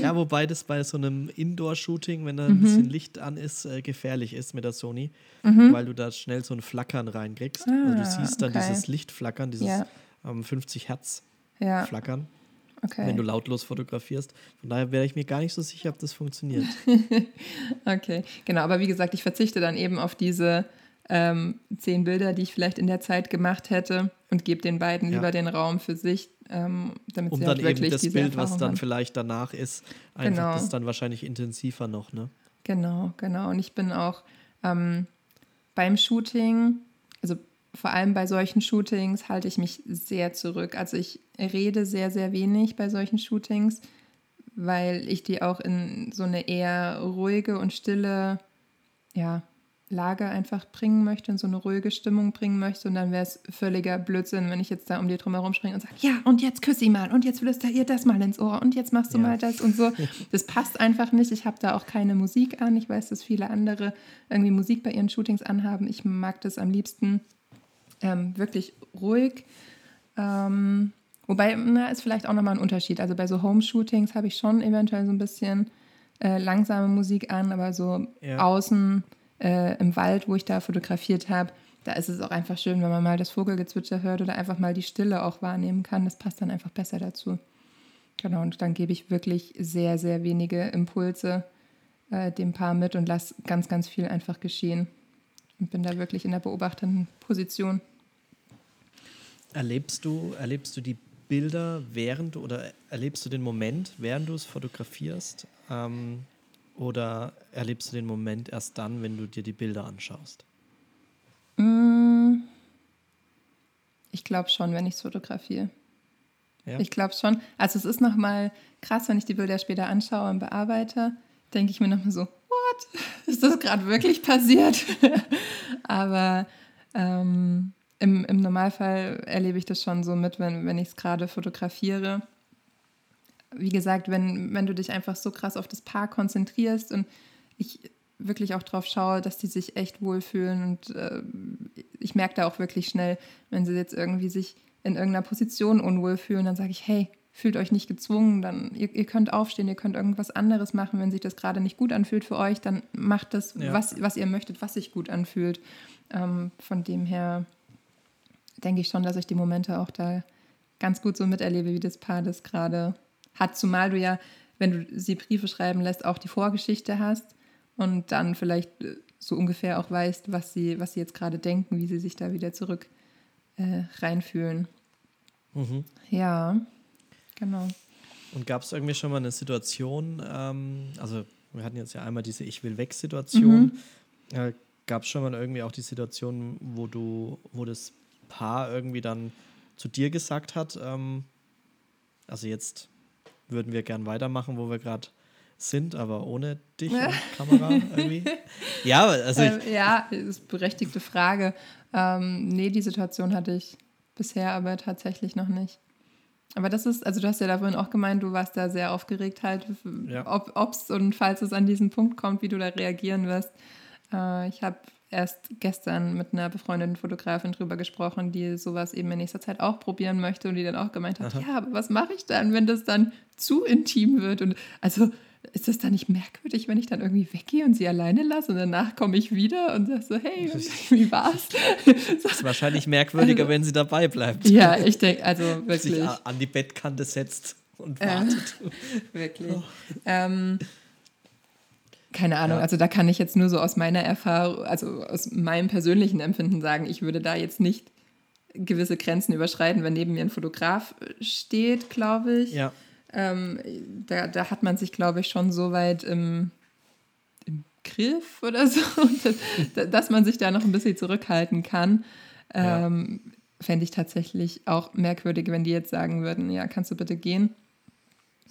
ja, wobei das bei so einem Indoor-Shooting, wenn da ein mhm. bisschen Licht an ist, äh, gefährlich ist mit der Sony, mhm. weil du da schnell so ein Flackern reinkriegst. Ah, also du siehst dann okay. dieses Lichtflackern, dieses ja. ähm, 50 Hertz ja. Flackern. Okay. Wenn du lautlos fotografierst. Von daher wäre ich mir gar nicht so sicher, ob das funktioniert. *laughs* okay, genau. Aber wie gesagt, ich verzichte dann eben auf diese ähm, zehn Bilder, die ich vielleicht in der Zeit gemacht hätte und gebe den beiden ja. lieber den Raum für sich, ähm, damit um sie halt dann wirklich eben das Bild, Erfahrung was dann haben. vielleicht danach ist, einfach genau. das dann wahrscheinlich intensiver noch, ne? Genau, genau. Und ich bin auch ähm, beim Shooting, also vor allem bei solchen Shootings halte ich mich sehr zurück. Also ich rede sehr, sehr wenig bei solchen Shootings, weil ich die auch in so eine eher ruhige und stille ja, Lage einfach bringen möchte, in so eine ruhige Stimmung bringen möchte. Und dann wäre es völliger Blödsinn, wenn ich jetzt da um dir drum herum springe und sage, ja, und jetzt küsse sie mal und jetzt flüster ihr das mal ins Ohr und jetzt machst du ja. mal das und so. *laughs* Das passt einfach nicht. Ich habe da auch keine Musik an. Ich weiß, dass viele andere irgendwie Musik bei ihren Shootings anhaben. Ich mag das am liebsten ähm, wirklich ruhig. Ähm, wobei, na, ist vielleicht auch nochmal ein Unterschied. Also bei so Home-Shootings habe ich schon eventuell so ein bisschen äh, langsame Musik an, aber so ja. außen äh, im Wald, wo ich da fotografiert habe, da ist es auch einfach schön, wenn man mal das Vogelgezwitscher hört oder einfach mal die Stille auch wahrnehmen kann. Das passt dann einfach besser dazu. Genau, und dann gebe ich wirklich sehr, sehr wenige Impulse äh, dem Paar mit und lasse ganz, ganz viel einfach geschehen. Und bin da wirklich in der beobachtenden Position. Erlebst du, erlebst du die Bilder während oder erlebst du den Moment, während du es fotografierst? Ähm, oder erlebst du den Moment erst dann, wenn du dir die Bilder anschaust? Mm. Ich glaube schon, wenn ich es fotografiere. Ja. Ich glaube schon. Also es ist nochmal krass, wenn ich die Bilder später anschaue und bearbeite, denke ich mir nochmal so, what? *laughs* Ist das gerade wirklich passiert? *laughs* Aber ähm, im, im Normalfall erlebe ich das schon so mit, wenn, wenn ich es gerade fotografiere. Wie gesagt, wenn, wenn du dich einfach so krass auf das Paar konzentrierst und ich wirklich auch drauf schaue, dass die sich echt wohlfühlen und äh, ich merke da auch wirklich schnell, wenn sie jetzt irgendwie sich in irgendeiner Position unwohl fühlen, dann sage ich, hey, fühlt euch nicht gezwungen, dann ihr, ihr, könnt aufstehen, ihr könnt irgendwas anderes machen, wenn sich das gerade nicht gut anfühlt für euch, dann macht das, ja. was, was ihr möchtet, was sich gut anfühlt. Ähm, von dem her denke ich schon, dass ich die Momente auch da ganz gut so miterlebe, wie das Paar das gerade hat, zumal du ja, wenn du sie Briefe schreiben lässt, auch die Vorgeschichte hast und dann vielleicht äh, so ungefähr auch weißt, was sie, was sie jetzt gerade denken, wie sie sich da wieder zurück äh, reinfühlen. Mhm. Ja, genau. Und gab es irgendwie schon mal eine Situation, ähm, also wir hatten jetzt ja einmal diese Ich will weg Situation. Mhm. Äh, gab es schon mal irgendwie auch die Situation, wo du, wo das Paar irgendwie dann zu dir gesagt hat, ähm, also jetzt würden wir gern weitermachen, wo wir gerade sind, aber ohne dich und Kamera irgendwie? *laughs* Ja, also ich, ähm, ja, ist berechtigte Frage. Ähm, nee, die Situation hatte ich bisher aber tatsächlich noch nicht. Aber das ist, also du hast ja vorhin auch gemeint, du warst da sehr aufgeregt halt, ja. ob es und falls es an diesen Punkt kommt, wie du da reagieren wirst. Äh, ich habe erst gestern mit einer befreundeten Fotografin drüber gesprochen, die sowas eben in nächster Zeit auch probieren möchte und die dann auch gemeint hat, Aha. ja, aber was mache ich dann, wenn das dann zu intim wird? Und also ist das dann nicht merkwürdig, wenn ich dann irgendwie weggehe und sie alleine lasse und danach komme ich wieder und sage so, hey, wie war's? *laughs* Das ist wahrscheinlich merkwürdiger, also, wenn sie dabei bleibt. Ja, ich denke, also *laughs* wirklich. Sich an die Bettkante setzt und wartet. Äh, *laughs* wirklich. Oh. Ähm, keine Ahnung, ja. also da kann ich jetzt nur so aus meiner Erfahrung, also aus meinem persönlichen Empfinden sagen, ich würde da jetzt nicht gewisse Grenzen überschreiten, wenn neben mir ein Fotograf steht, glaube ich. Ja. Ähm, da, da hat man sich, glaube ich, schon so weit im, im Griff oder so, *laughs* dass, dass, man sich da noch ein bisschen zurückhalten kann. Ähm, ja. Fände ich tatsächlich auch merkwürdig, wenn die jetzt sagen würden, ja, kannst du bitte gehen.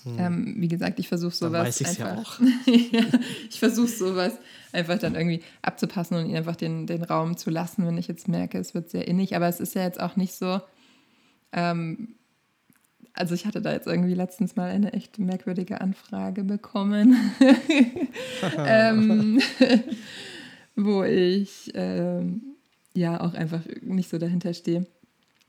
Hm. Ähm, wie gesagt, ich versuche sowas. Dann weiß ich ja auch. *laughs* ja, ich versuche sowas einfach dann irgendwie abzupassen und ihnen einfach den, den Raum zu lassen, wenn ich jetzt merke, es wird sehr innig. Aber es ist ja jetzt auch nicht so. Ähm, also ich hatte da jetzt irgendwie letztens mal eine echt merkwürdige Anfrage bekommen, *laughs* ähm, wo ich ähm, ja auch einfach nicht so dahinter stehe.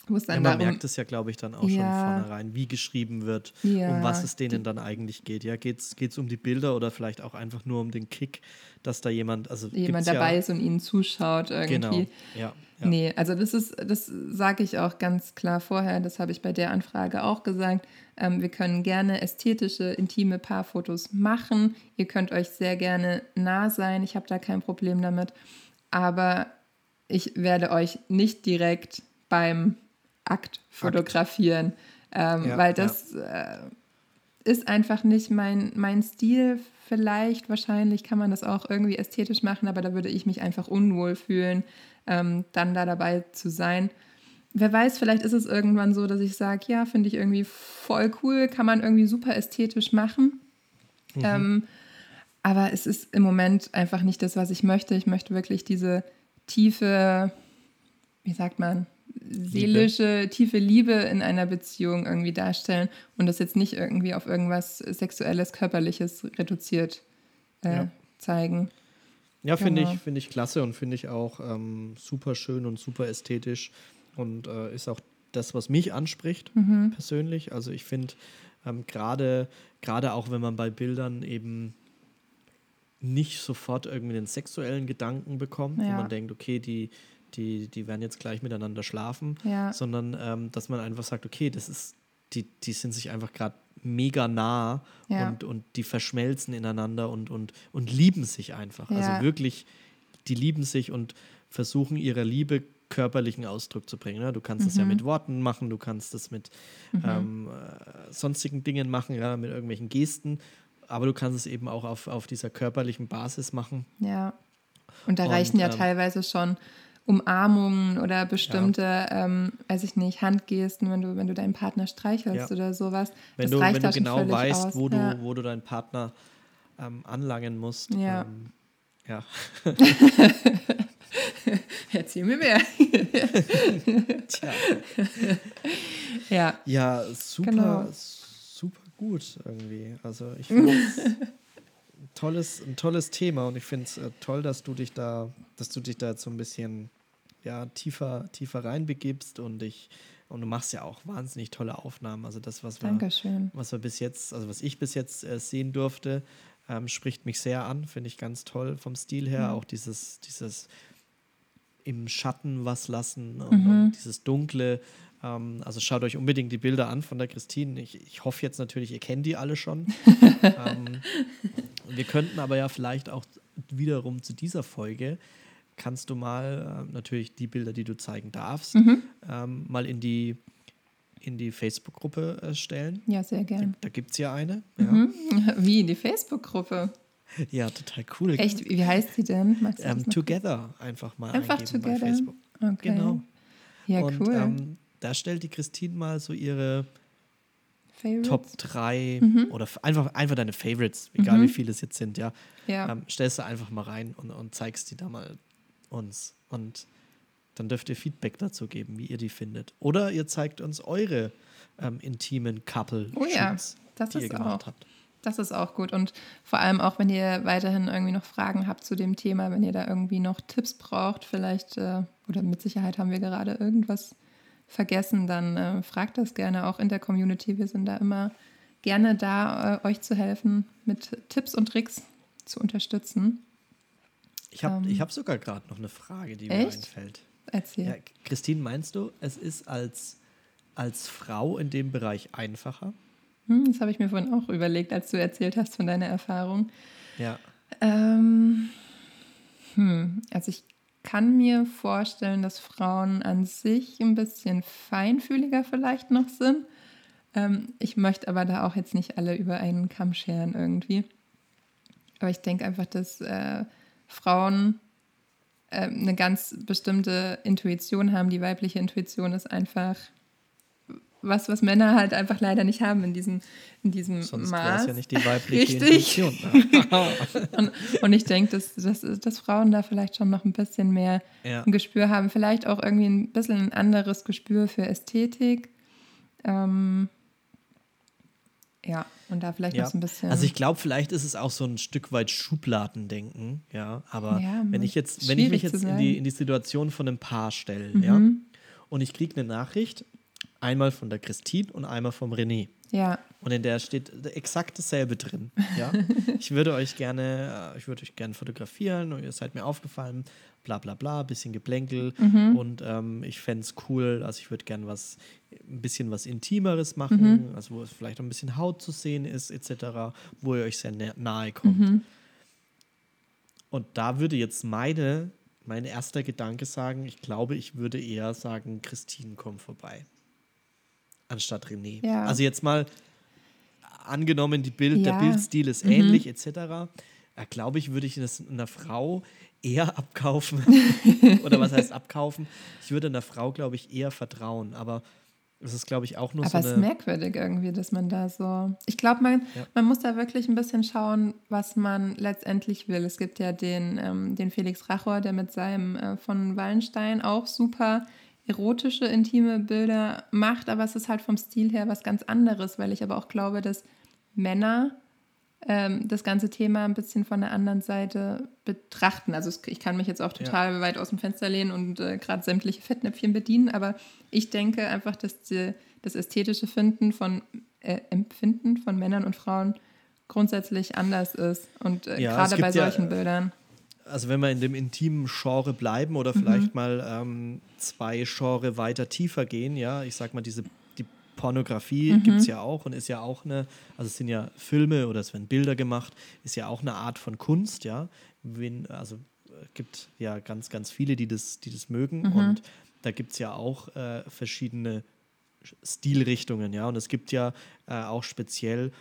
Ja, man darum, merkt es ja, glaube ich, dann auch ja, schon vornherein, wie geschrieben wird, ja, um was es denen dann eigentlich geht. Ja, geht es um die Bilder oder vielleicht auch einfach nur um den Kick, dass da jemand, also jemand dabei ist und ihnen zuschaut irgendwie. Genau, ja. ja. Nee, also das ist, das sage ich auch ganz klar vorher, das habe ich bei der Anfrage auch gesagt. Ähm, wir können gerne ästhetische, intime Paarfotos machen. Ihr könnt euch sehr gerne nah sein, ich habe da kein Problem damit. Aber ich werde euch nicht direkt beim Akt fotografieren, ähm, ja, weil das ja. äh, ist einfach nicht mein, mein Stil. Vielleicht, wahrscheinlich kann man das auch irgendwie ästhetisch machen, aber da würde ich mich einfach unwohl fühlen, ähm, dann da dabei zu sein. Wer weiß, vielleicht ist es irgendwann so, dass ich sage, ja, finde ich irgendwie voll cool, kann man irgendwie super ästhetisch machen. Mhm. Ähm, aber es ist im Moment einfach nicht das, was ich möchte. Ich möchte wirklich diese tiefe, wie sagt man, seelische, Liebe. tiefe Liebe in einer Beziehung irgendwie darstellen und das jetzt nicht irgendwie auf irgendwas Sexuelles, Körperliches reduziert äh, ja. zeigen. Ja, finde genau. ich, find ich klasse und finde ich auch ähm, super schön und super ästhetisch und äh, ist auch das, was mich anspricht, mhm. persönlich. Also ich finde, ähm, gerade auch wenn man bei Bildern eben nicht sofort irgendwie den sexuellen Gedanken bekommt, ja. wo man denkt, okay, die, die, die werden jetzt gleich miteinander schlafen, ja. sondern ähm, dass man einfach sagt, okay, das ist, die, die sind sich einfach gerade mega nah ja. und, und die verschmelzen ineinander und, und, und lieben sich einfach. Ja. Also wirklich, die lieben sich und versuchen ihrer Liebe körperlichen Ausdruck zu bringen. Ne? Du kannst es mhm. ja mit Worten machen, du kannst es mit mhm. ähm, äh, sonstigen Dingen machen, ja, mit irgendwelchen Gesten, aber du kannst es eben auch auf, auf dieser körperlichen Basis machen. Ja. Und da reichen ja ähm, teilweise schon Umarmungen oder bestimmte, ja. ähm, weiß ich nicht, Handgesten, wenn du, wenn du deinen Partner streichelst ja. oder sowas. Wenn das du, reicht wenn du genau weißt, aus. wo, ja. du, wo du deinen Partner ähm, anlangen musst. Ja. Ähm, ja. *laughs* Erzähl mir mehr. *laughs* Tja. Ja. Ja, super, genau. super gut irgendwie. Also ich *laughs* finde tolles, ein tolles Thema und ich finde es äh, toll, dass du dich da, dass du dich da jetzt so ein bisschen ja, tiefer, tiefer reinbegibst und ich und du machst ja auch wahnsinnig tolle Aufnahmen. Also das, was wir, was wir bis jetzt, also was ich bis jetzt äh, sehen durfte, ähm, spricht mich sehr an, finde ich ganz toll vom Stil her. Mhm. Auch dieses, dieses im Schatten was lassen und, mhm. und dieses Dunkle. Ähm, also schaut euch unbedingt die Bilder an von der Christine. Ich, ich hoffe jetzt natürlich, ihr kennt die alle schon. *laughs* ähm, wir könnten aber ja vielleicht auch wiederum zu dieser Folge kannst du mal äh, natürlich die Bilder, die du zeigen darfst, mhm. ähm, mal in die in die Facebook-Gruppe äh, stellen. Ja, sehr gerne. Da, da gibt es ja eine. Mhm. Ja. *laughs* Wie in die Facebook-Gruppe? Ja, total cool. Echt? Wie heißt sie denn? Ähm, together einfach mal einfach together. bei Facebook. Okay. Genau. Ja, Und, cool. Ähm, da stellt die Christine mal so ihre Favorites? Top 3 mhm. oder einfach, einfach deine Favorites, egal mhm. wie viele es jetzt sind, ja. ja. Ähm, stellst du einfach mal rein und, und zeigst die da mal uns. Und dann dürft ihr Feedback dazu geben, wie ihr die findet. Oder ihr zeigt uns eure ähm, intimen couple oh ja, das die ist ihr gemacht auch. habt. Das ist auch gut. Und vor allem auch, wenn ihr weiterhin irgendwie noch Fragen habt zu dem Thema, wenn ihr da irgendwie noch Tipps braucht, vielleicht, äh, oder mit Sicherheit haben wir gerade irgendwas vergessen, dann äh, fragt das gerne auch in der Community. Wir sind da immer gerne da, äh, euch zu helfen, mit Tipps und Tricks zu unterstützen. Ich habe ähm, hab sogar gerade noch eine Frage, die echt? mir einfällt. Erzähl. Ja, Christine, meinst du, es ist als, als Frau in dem Bereich einfacher? Hm, das habe ich mir vorhin auch überlegt, als du erzählt hast von deiner Erfahrung. Ja. Ähm, hm, also ich kann mir vorstellen, dass Frauen an sich ein bisschen feinfühliger vielleicht noch sind. Ähm, ich möchte aber da auch jetzt nicht alle über einen Kamm scheren irgendwie. Aber ich denke einfach, dass äh, Frauen äh, eine ganz bestimmte Intuition haben. Die weibliche Intuition ist einfach was, was Männer halt einfach leider nicht haben in diesem, in diesem Sonst Maß. Sonst ja nicht die weibliche *laughs* Richtig. *laughs* Und, und ich denke, dass, dass, dass Frauen da vielleicht schon noch ein bisschen mehr ja. ein Gespür haben. Vielleicht auch irgendwie ein bisschen ein anderes Gespür für Ästhetik. Ähm, ja, und da vielleicht ja. noch so ein bisschen. Also ich glaube, vielleicht ist es auch so ein Stück weit Schubladendenken, ja. Aber ja, wenn ich jetzt, wenn ich mich jetzt in die, in die Situation von einem Paar stelle, mhm. ja, und ich kriege eine Nachricht, einmal von der Christine und einmal vom René. Ja. Und in der steht exakt dasselbe drin. Ja? *laughs* ich würde euch gerne, äh, ich würde euch gerne fotografieren und ihr seid mir aufgefallen, bla bla bla, bisschen Geplänkel. Mhm. Und ähm, ich fände es cool, also ich würde gerne was, ein bisschen was Intimeres machen, mhm. also wo es vielleicht ein bisschen Haut zu sehen ist, etc., wo ihr euch sehr nahe kommt. Mhm. Und da würde jetzt meine, mein erster Gedanke sagen, ich glaube, ich würde eher sagen, Christine, komm vorbei. Anstatt René. Ja. Also jetzt mal angenommen, die Bild, ja. der Bildstil ist mhm. ähnlich, etc. Glaube ich, würde ich das einer Frau eher abkaufen. *laughs* Oder was heißt abkaufen? Ich würde einer Frau, glaube ich, eher vertrauen. Aber es ist, glaube ich, auch nur Aber so. Aber es ist merkwürdig irgendwie, dass man da so. Ich glaube, man, ja. man muss da wirklich ein bisschen schauen, was man letztendlich will. Es gibt ja den, ähm, den Felix Rachor, der mit seinem äh, von Wallenstein auch super erotische, intime Bilder macht, aber es ist halt vom Stil her was ganz anderes, weil ich aber auch glaube, dass Männer ähm, das ganze Thema ein bisschen von der anderen Seite betrachten. Also es, ich kann mich jetzt auch total ja. weit aus dem Fenster lehnen und äh, gerade sämtliche Fettnäpfchen bedienen, aber ich denke einfach, dass die, das ästhetische Finden von äh, Empfinden von Männern und Frauen grundsätzlich anders ist und äh, ja, gerade bei solchen ja, Bildern also wenn wir in dem intimen Genre bleiben oder vielleicht mhm. mal ähm, zwei Genre weiter tiefer gehen, ja, ich sag mal, diese die Pornografie mhm. gibt es ja auch und ist ja auch eine, also es sind ja Filme oder es werden Bilder gemacht, ist ja auch eine Art von Kunst, ja. Wenn, also gibt ja ganz, ganz viele, die das, die das mögen. Mhm. Und da gibt es ja auch äh, verschiedene Stilrichtungen, ja. Und es gibt ja äh, auch speziell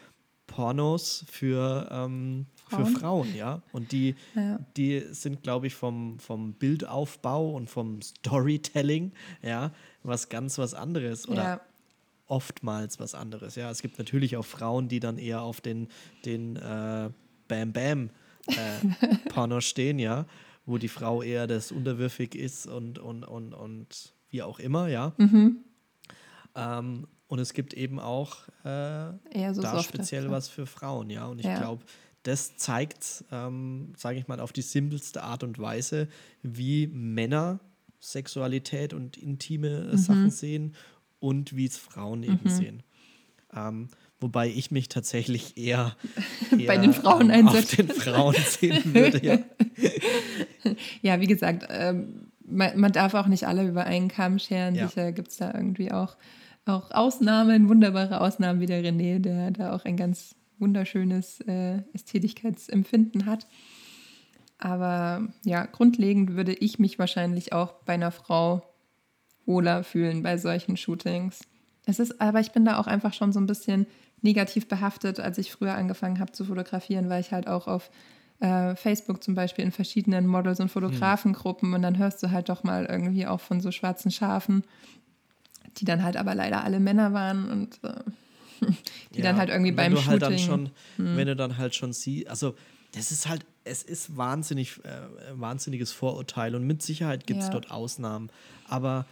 Pornos für, ähm, Frauen. für Frauen, ja. Und die, ja. die sind, glaube ich, vom, vom Bildaufbau und vom Storytelling, ja, was ganz was anderes. Oder ja. oftmals was anderes, ja. Es gibt natürlich auch Frauen, die dann eher auf den, den äh, Bam Bam äh, *laughs* Porno stehen, ja, wo die Frau eher das unterwürfig ist und, und, und, und wie auch immer, ja. Mhm. Ähm, und es gibt eben auch äh, so da speziell was für Frauen, ja. Und ich ja. glaube, das zeigt, ähm, sage ich mal, auf die simpelste Art und Weise, wie Männer Sexualität und intime mhm. Sachen sehen und wie es Frauen eben mhm. sehen. Ähm, wobei ich mich tatsächlich eher, eher *laughs* bei den Frauen ähm, auf den Frauen sehen *laughs* würde. Ja, *laughs* ja wie gesagt, ähm, man, man, darf auch nicht alle über einen Kamm scheren. Ja. Sicher gibt es da irgendwie auch, auch Ausnahmen, wunderbare Ausnahmen wie der René, der da auch ein ganz wunderschönes äh, Ästhetigkeitsempfinden hat. Aber ja, grundlegend würde ich mich wahrscheinlich auch bei einer Frau wohler fühlen bei solchen Shootings. Es ist, aber ich bin da auch einfach schon so ein bisschen negativ behaftet, als ich früher angefangen habe zu fotografieren, weil ich halt auch auf äh, Facebook zum Beispiel in verschiedenen Models- und Fotografengruppen mhm. und dann hörst du halt doch mal irgendwie auch von so schwarzen Schafen, die dann halt aber leider alle Männer waren und äh, die ja, dann halt irgendwie beim Shooting. Halt dann schon, hm. Wenn du dann halt schon siehst, also das ist halt, es ist wahnsinnig, äh, wahnsinniges Vorurteil und mit Sicherheit gibt es ja. dort Ausnahmen. Aber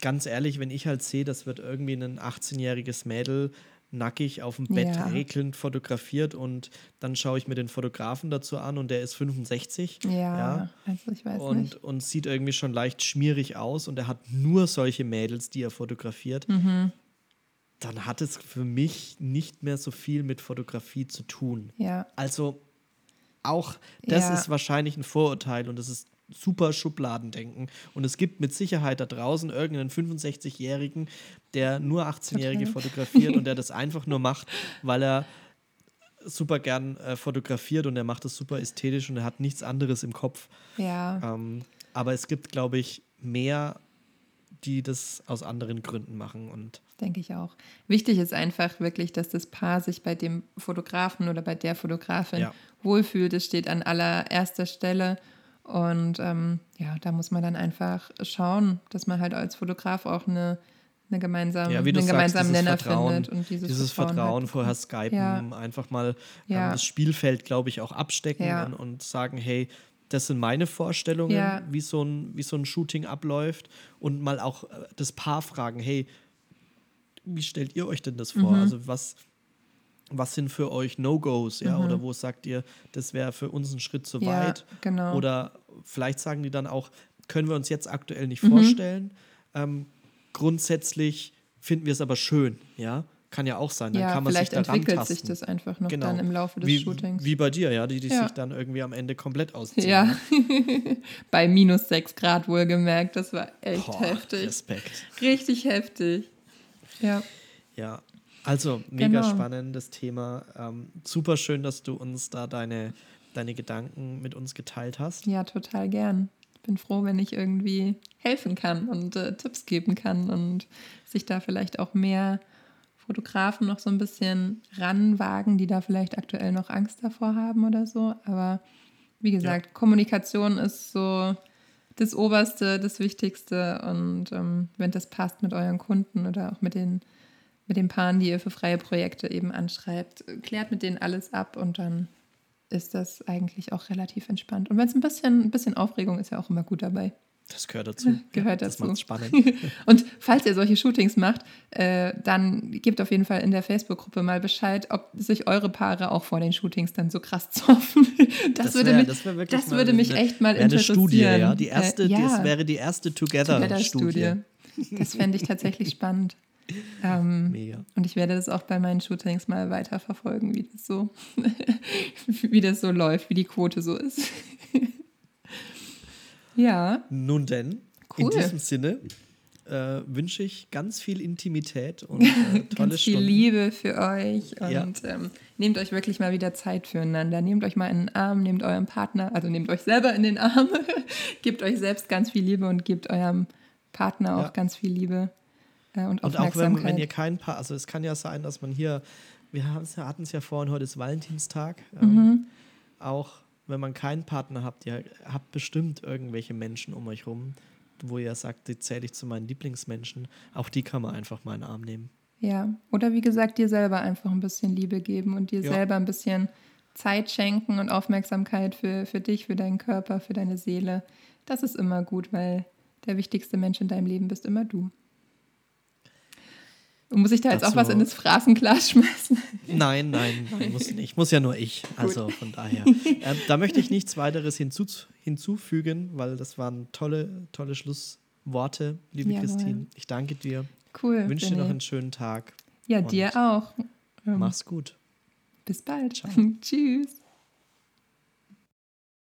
ganz ehrlich, wenn ich halt sehe, das wird irgendwie ein 18-jähriges Mädel nackig auf dem Bett ja. regelnd fotografiert und dann schaue ich mir den Fotografen dazu an und der ist 65. Ja, ja. also ich weiß und, nicht. Und sieht irgendwie schon leicht schmierig aus und er hat nur solche Mädels, die er fotografiert. Mhm. Dann hat es für mich nicht mehr so viel mit Fotografie zu tun. Ja. Also auch das ja. ist wahrscheinlich ein Vorurteil und das ist super Schubladendenken. Und es gibt mit Sicherheit da draußen irgendeinen 65-Jährigen, der nur 18-Jährige fotografiert und der *laughs* das einfach nur macht, weil er super gern äh, fotografiert und er macht das super ästhetisch und er hat nichts anderes im Kopf. Ja. Ähm, aber es gibt, glaube ich, mehr, die das aus anderen Gründen machen und denke ich auch. Wichtig ist einfach wirklich, dass das Paar sich bei dem Fotografen oder bei der Fotografin ja. wohlfühlt. Es steht an allererster Stelle und ähm, ja, da muss man dann einfach schauen, dass man halt als Fotograf auch eine, eine gemeinsame, ja, einen sagst, gemeinsamen Nenner Vertrauen, findet. Und dieses, dieses Vertrauen, Vertrauen vorher skypen, ja. einfach mal ja. ähm, das Spielfeld, glaube ich, auch abstecken und, und, sagen, hey, das sind meine Vorstellungen, wie, so ein, wie so ein Shooting abläuft. Und mal auch äh, das Paar fragen, hey, wie stellt ihr euch denn das vor? Mhm. Also was was sind für euch No-Gos, ja, mhm. oder wo sagt ihr, das wäre für uns ein Schritt zu ja, weit? Genau. Oder vielleicht sagen die dann auch, können wir uns jetzt aktuell nicht mhm. vorstellen. Ähm, grundsätzlich finden wir es aber schön, ja. Kann ja auch sein. Dann ja, kann man vielleicht sich entwickelt tasten. sich das einfach noch genau. dann im Laufe des wie, Shootings. Wie bei dir, ja, die, die ja. sich dann irgendwie am Ende komplett ausziehen. Ja, *laughs* bei minus 6 Grad wohlgemerkt. Das war echt Boah, heftig. Respekt. Richtig heftig. Ja. Ja, also, mega genau. spannendes Thema. Ähm, super schön, dass du uns da deine, deine Gedanken mit uns geteilt hast. Ja, total gern. Ich bin froh, wenn ich irgendwie helfen kann und äh, Tipps geben kann und sich da vielleicht auch mehr Fotografen noch so ein bisschen ranwagen, die da vielleicht aktuell noch Angst davor haben oder so. Aber wie gesagt, ja. Kommunikation ist so das Oberste, das Wichtigste. Und ähm, wenn das passt mit euren Kunden oder auch mit den mit den Paaren, die ihr für freie Projekte eben anschreibt. Klärt mit denen alles ab und dann ist das eigentlich auch relativ entspannt. Und wenn es ein bisschen, ein bisschen Aufregung ist, ja auch immer gut dabei. Das gehört dazu. gehört dazu. Das spannend. *laughs* und falls ihr solche Shootings macht, äh, dann gebt auf jeden Fall in der Facebook-Gruppe mal Bescheid, ob sich eure Paare auch vor den Shootings dann so krass *laughs* zoffen. Das, das würde, wär, mich, das, das würde mich echt mal interessieren. Eine Studie, ja. Die erste, äh, ja. Das wäre die erste Together-Studie. Together das fände ich tatsächlich spannend. *laughs* Ähm, Mega. Und ich werde das auch bei meinen Shootings mal weiterverfolgen, wie das so, wie das so läuft, wie die Quote so ist. Ja. Nun denn, cool. in diesem Sinne äh, wünsche ich ganz viel Intimität und *laughs* äh, tolle ganz viel Stunden. Liebe für euch und Ja. ähm, nehmt euch wirklich mal wieder Zeit füreinander. Nehmt euch mal in den Arm, nehmt euren Partner, also nehmt euch selber in den Arm, *laughs* gebt euch selbst ganz viel Liebe und gebt eurem Partner auch Ja. ganz viel Liebe äh, und Und auch wenn, Aufmerksamkeit. wenn ihr kein Paar, also es kann ja sein, dass man hier, wir hatten es ja vorhin, heute ist Valentinstag, ähm, Mhm. auch wenn man keinen Partner habt, ihr habt bestimmt irgendwelche Menschen um euch rum, wo ihr sagt, die zähle ich zu meinen Lieblingsmenschen, auch die kann man einfach mal in den Arm nehmen. Ja, oder wie gesagt, dir selber einfach ein bisschen Liebe geben und dir Ja. selber ein bisschen Zeit schenken und Aufmerksamkeit für, für dich, für deinen Körper, für deine Seele. Das ist immer gut, weil der wichtigste Mensch in deinem Leben bist immer du. Und muss ich da jetzt auch Dazu- was in das Phrasenglas schmeißen? Nein, nein, nein muss nicht. Muss ja nur ich. Also von daher. *laughs* Ähm, da möchte ich nichts weiteres hinzu, hinzufügen, weil das waren tolle, tolle Schlussworte, liebe Jawohl. Christine. Ich danke dir. Cool. Wünsche dir noch einen schönen Tag. Ja, dir auch. Ähm, Mach's gut. Bis bald. *laughs* Tschüss.